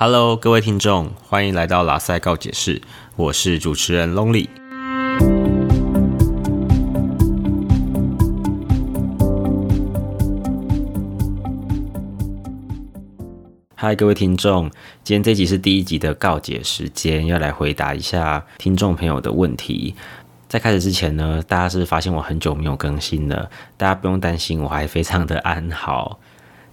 Hello，各位听众，欢迎来到拉塞告解室，我是主持人 Lonely。嗨，各位听众，今天这集是第一集的告解时间，要来回答一下听众朋友的问题。在开始之前呢，大家是发现我很久没有更新了，大家不用担心，我还非常的安好，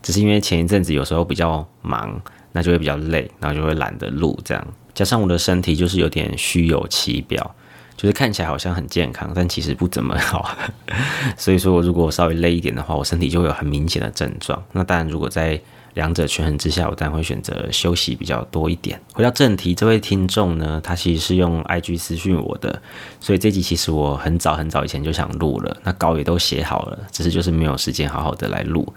只是因为前一阵子有时候比较忙，那就会比较累，然后就会懒得录这样，加上我的身体就是有点虚有其表，就是看起来好像很健康，但其实不怎么好，所以说如果稍微累一点的话，我身体就会有很明显的症状。那当然，如果在两者权衡之下，我当然会选择休息比较多一点。回到正题，这位听众呢，他其实是用 IG 私讯我的，所以这集其实我很早很早以前就想录了，那稿也都写好了，只是就是没有时间好好的来录。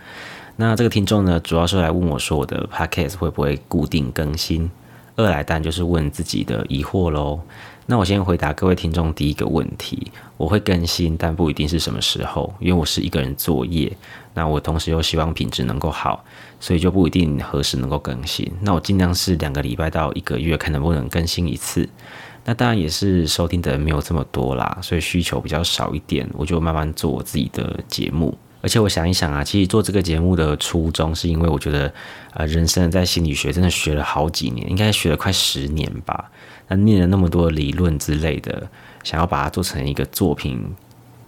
那这个听众呢，主要是来问我说，我的 Podcast 会不会固定更新？二来，当然就是问自己的疑惑喽。那我先回答各位听众第一个问题，我会更新，但不一定是什么时候，因为我是一个人作业，那我同时又希望品质能够好，所以就不一定何时能够更新。那我尽量是两个礼拜到一个月，看能不能更新一次。那当然也是收听的人没有这么多啦，所以需求比较少一点，我就慢慢做我自己的节目。而且我想一想啊，其实做这个节目的初衷是因为我觉得，呃，人生在心理学真的学了好几年，应该学了快十年吧。那念了那么多理论之类的，想要把它做成一个作品，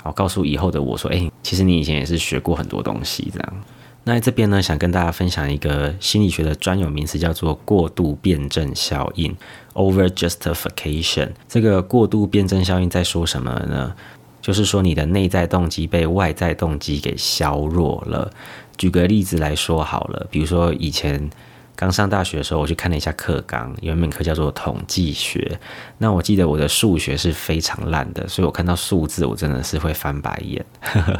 好告诉以后的我说，哎，其实你以前也是学过很多东西这样。那在这边呢，想跟大家分享一个心理学的专有名词，叫做过度辩证效应 （over justification）。这个过度辩证效应在说什么呢？就是说，你的内在动机被外在动机给削弱了。举个例子来说好了，比如说以前刚上大学的时候，我去看了一下课纲，有一门课叫做统计学。那我记得我的数学是非常烂的，所以我看到数字，我真的是会翻白眼，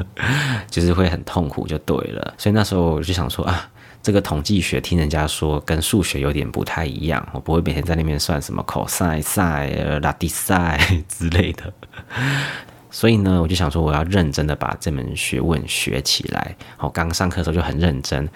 就是会很痛苦，就对了。所以那时候我就想说啊，这个统计学听人家说跟数学有点不太一样，我不会每天在那边算什么 cos、sin、拉 sin 之类的。所以呢，我就想说，我要认真的把这门学问学起来。好，刚上课的时候就很认真。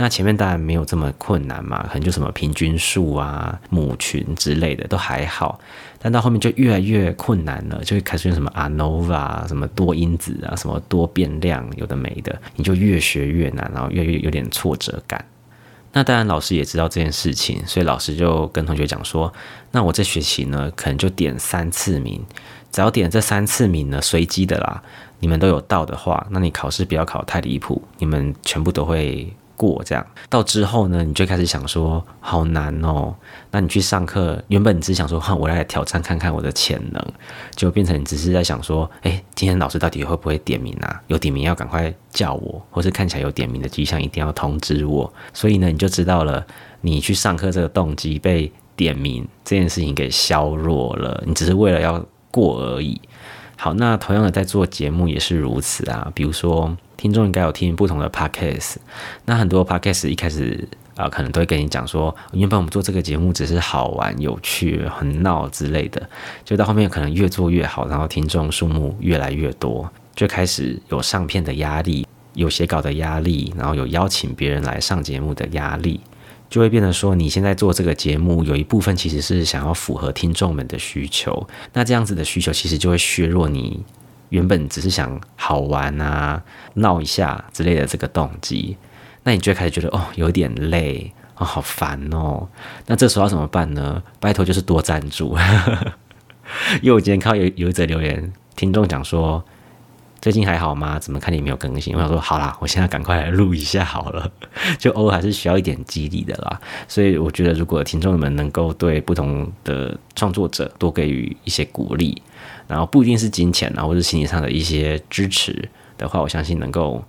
那前面当然没有这么困难嘛，可能就什么平均数啊、母群之类的都还好。但到后面就越来越困难了，就会开始用什么 ANOVA、什么多因子啊、什么多变量，有的没的，你就越学越难，然后越越有点挫折感。那当然，老师也知道这件事情，所以老师就跟同学讲说：“那我这学期呢，可能就点三次名。”只要点这三次名呢，随机的啦，你们都有到的话，那你考试不要考太离谱，你们全部都会过。这样到之后呢，你就开始想说，好难哦。那你去上课，原本你只想说，哈，我来挑战看看我的潜能，就变成你只是在想说，哎，今天老师到底会不会点名啊？有点名要赶快叫我，或是看起来有点名的迹象，一定要通知我。所以呢，你就知道了，你去上课这个动机被点名这件事情给削弱了。你只是为了要。过而已。好，那同样的在做节目也是如此啊。比如说，听众应该有听不同的 podcast，那很多 podcast 一开始啊，可能都会跟你讲说，原本我们做这个节目只是好玩、有趣、很闹之类的，就到后面可能越做越好，然后听众数目越来越多，就开始有上片的压力，有写稿的压力，然后有邀请别人来上节目的压力。就会变得说，你现在做这个节目，有一部分其实是想要符合听众们的需求。那这样子的需求，其实就会削弱你原本只是想好玩啊、闹一下之类的这个动机。那你就会开始觉得哦，有点累哦，好烦哦。那这时候要怎么办呢？拜托，就是多赞助。因为我今天看到有有一则留言，听众讲说。最近还好吗？怎么看你没有更新？我想说，好啦，我现在赶快来录一下好了。就偶尔还是需要一点激励的啦。所以我觉得，如果听众们能够对不同的创作者多给予一些鼓励，然后不一定是金钱啊，或者心理上的一些支持的话，我相信能够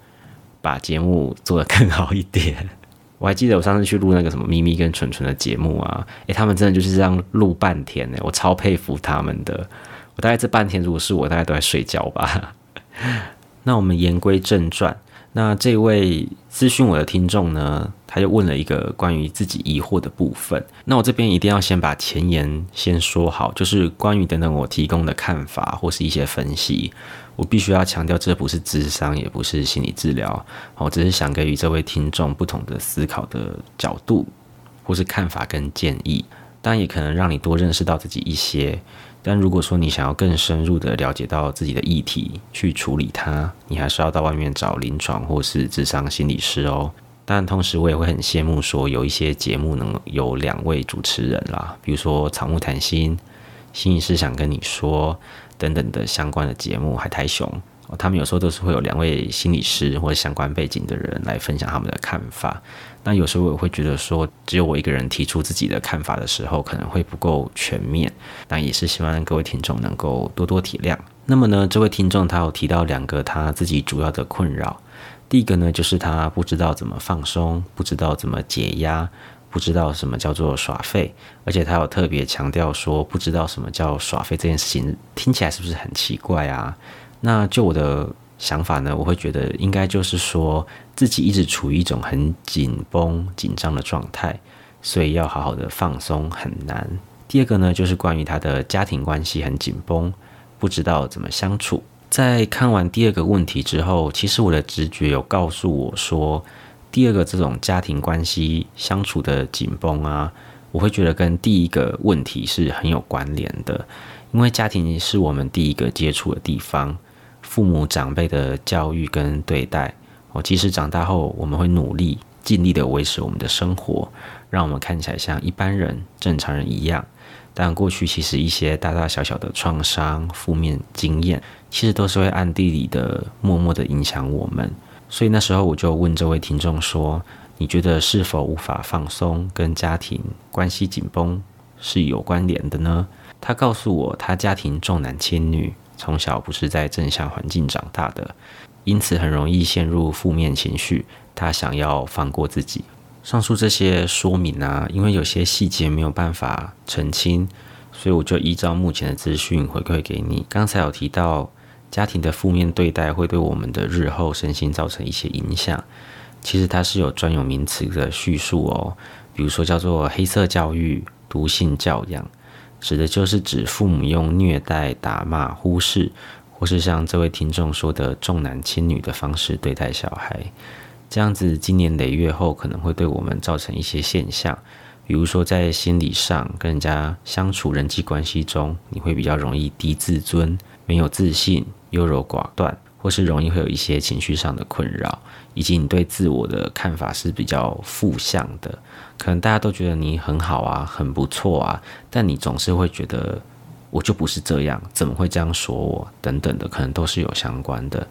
把节目做得更好一点。我还记得我上次去录那个什么咪咪跟纯纯的节目啊，诶，他们真的就是这样录半天呢，我超佩服他们的。我大概这半天，如果是我，大概都在睡觉吧。那我们言归正传，那这位咨询我的听众呢，他就问了一个关于自己疑惑的部分。那我这边一定要先把前言先说好，就是关于等等我提供的看法或是一些分析，我必须要强调，这不是智商，也不是心理治疗，我只是想给予这位听众不同的思考的角度。或是看法跟建议，当然也可能让你多认识到自己一些。但如果说你想要更深入的了解到自己的议题，去处理它，你还是要到外面找临床或是智商心理师哦。但同时，我也会很羡慕说有一些节目能有两位主持人啦，比如说草木谈心、心理师想跟你说等等的相关的节目，海苔熊。他们有时候都是会有两位心理师或者相关背景的人来分享他们的看法。那有时候我会觉得说，只有我一个人提出自己的看法的时候，可能会不够全面。那也是希望各位听众能够多多体谅。那么呢，这位听众他有提到两个他自己主要的困扰。第一个呢，就是他不知道怎么放松，不知道怎么解压，不知道什么叫做耍废，而且他有特别强调说，不知道什么叫耍废这件事情，听起来是不是很奇怪啊？那就我的想法呢，我会觉得应该就是说自己一直处于一种很紧绷、紧张的状态，所以要好好的放松很难。第二个呢，就是关于他的家庭关系很紧绷，不知道怎么相处。在看完第二个问题之后，其实我的直觉有告诉我说，第二个这种家庭关系相处的紧绷啊，我会觉得跟第一个问题是很有关联的，因为家庭是我们第一个接触的地方。父母长辈的教育跟对待，哦，即使长大后我们会努力尽力的维持我们的生活，让我们看起来像一般人、正常人一样。但过去其实一些大大小小的创伤、负面经验，其实都是会暗地里的、默默的影响我们。所以那时候我就问这位听众说：“你觉得是否无法放松跟家庭关系紧绷是有关联的呢？”他告诉我，他家庭重男轻女。从小不是在正向环境长大的，因此很容易陷入负面情绪。他想要放过自己。上述这些说明啊，因为有些细节没有办法澄清，所以我就依照目前的资讯回馈给你。刚才有提到家庭的负面对待会对我们的日后身心造成一些影响，其实它是有专有名词的叙述哦，比如说叫做黑色教育、毒性教养。指的就是指父母用虐待、打骂、忽视，或是像这位听众说的重男轻女的方式对待小孩，这样子经年累月后可能会对我们造成一些现象，比如说在心理上跟人家相处、人际关系中，你会比较容易低自尊、没有自信、优柔寡断。或是容易会有一些情绪上的困扰，以及你对自我的看法是比较负向的，可能大家都觉得你很好啊，很不错啊，但你总是会觉得我就不是这样，怎么会这样说我等等的，可能都是有相关的。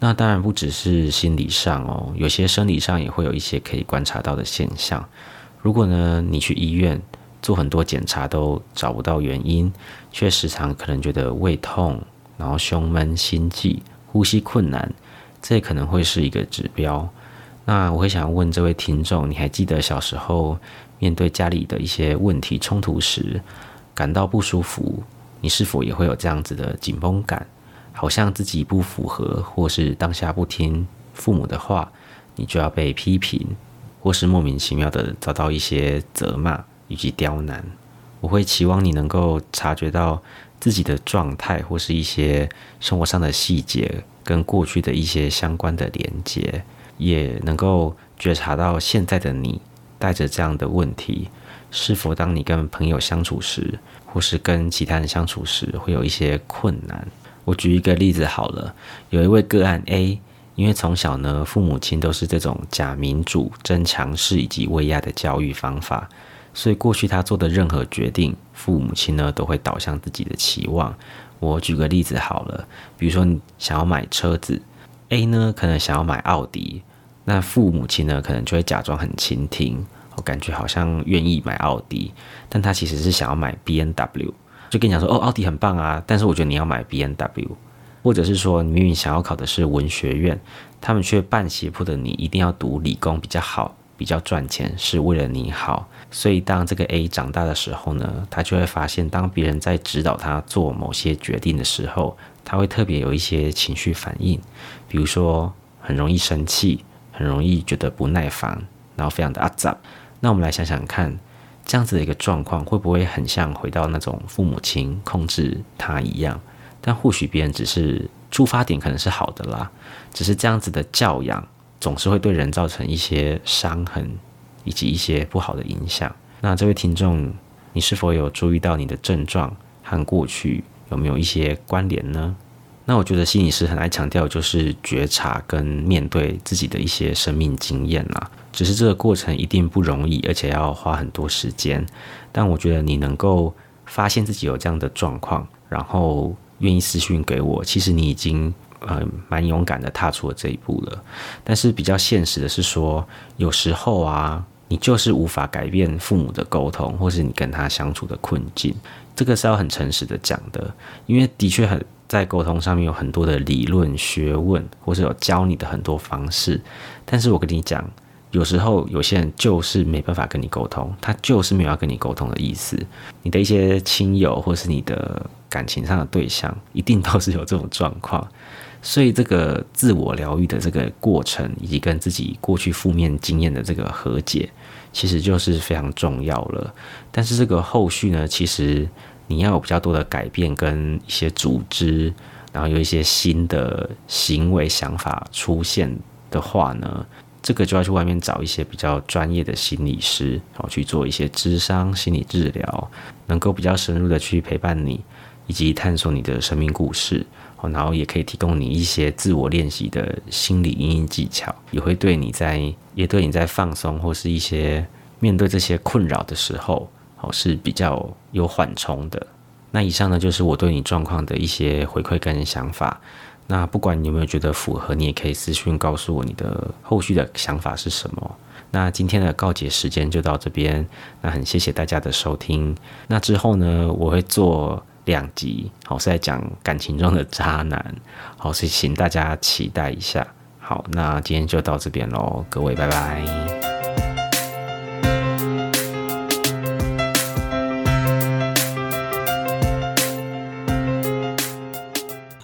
那当然不只是心理上哦，有些生理上也会有一些可以观察到的现象。如果呢你去医院做很多检查都找不到原因，却时常可能觉得胃痛，然后胸闷、心悸。呼吸困难，这可能会是一个指标。那我会想要问这位听众，你还记得小时候面对家里的一些问题冲突时，感到不舒服，你是否也会有这样子的紧绷感？好像自己不符合，或是当下不听父母的话，你就要被批评，或是莫名其妙的遭到一些责骂以及刁难。我会期望你能够察觉到。自己的状态或是一些生活上的细节，跟过去的一些相关的连接，也能够觉察到现在的你带着这样的问题，是否当你跟朋友相处时，或是跟其他人相处时，会有一些困难。我举一个例子好了，有一位个案 A，因为从小呢，父母亲都是这种假民主、真强势以及威压的教育方法。所以过去他做的任何决定，父母亲呢都会导向自己的期望。我举个例子好了，比如说你想要买车子，A 呢可能想要买奥迪，那父母亲呢可能就会假装很倾听，我感觉好像愿意买奥迪，但他其实是想要买 B N W，就跟你讲说哦奥迪很棒啊，但是我觉得你要买 B N W，或者是说你明明想要考的是文学院，他们却半胁迫的你一定要读理工比较好。比较赚钱是为了你好，所以当这个 A 长大的时候呢，他就会发现，当别人在指导他做某些决定的时候，他会特别有一些情绪反应，比如说很容易生气，很容易觉得不耐烦，然后非常的阿杂。那我们来想想看，这样子的一个状况会不会很像回到那种父母亲控制他一样？但或许别人只是出发点可能是好的啦，只是这样子的教养。总是会对人造成一些伤痕，以及一些不好的影响。那这位听众，你是否有注意到你的症状和过去有没有一些关联呢？那我觉得心理师很爱强调就是觉察跟面对自己的一些生命经验啦。只是这个过程一定不容易，而且要花很多时间。但我觉得你能够发现自己有这样的状况，然后愿意私讯给我，其实你已经呃蛮勇敢的踏出了这一步了。但是比较现实的是说，有时候啊，你就是无法改变父母的沟通，或是你跟他相处的困境。这个是要很诚实的讲的，因为的确很。在沟通上面有很多的理论学问，或是有教你的很多方式，但是我跟你讲，有时候有些人就是没办法跟你沟通，他就是没有要跟你沟通的意思。你的一些亲友或是你的感情上的对象，一定都是有这种状况。所以这个自我疗愈的这个过程，以及跟自己过去负面经验的这个和解，其实就是非常重要了。但是这个后续呢，其实。你要有比较多的改变跟一些组织，然后有一些新的行为想法出现的话呢，这个就要去外面找一些比较专业的心理师，然后去做一些智商心理治疗，能够比较深入的去陪伴你，以及探索你的生命故事，然后也可以提供你一些自我练习的心理阴影技巧，也会对你在也对你在放松或是一些面对这些困扰的时候。哦是比较有缓冲的。那以上呢，就是我对你状况的一些回馈跟想法。那不管你有没有觉得符合，你也可以私讯告诉我你的后续的想法是什么。那今天的告解时间就到这边。那很谢谢大家的收听。那之后呢，我会做两集，好是在讲感情中的渣男。好，是请大家期待一下。好，那今天就到这边喽，各位拜拜。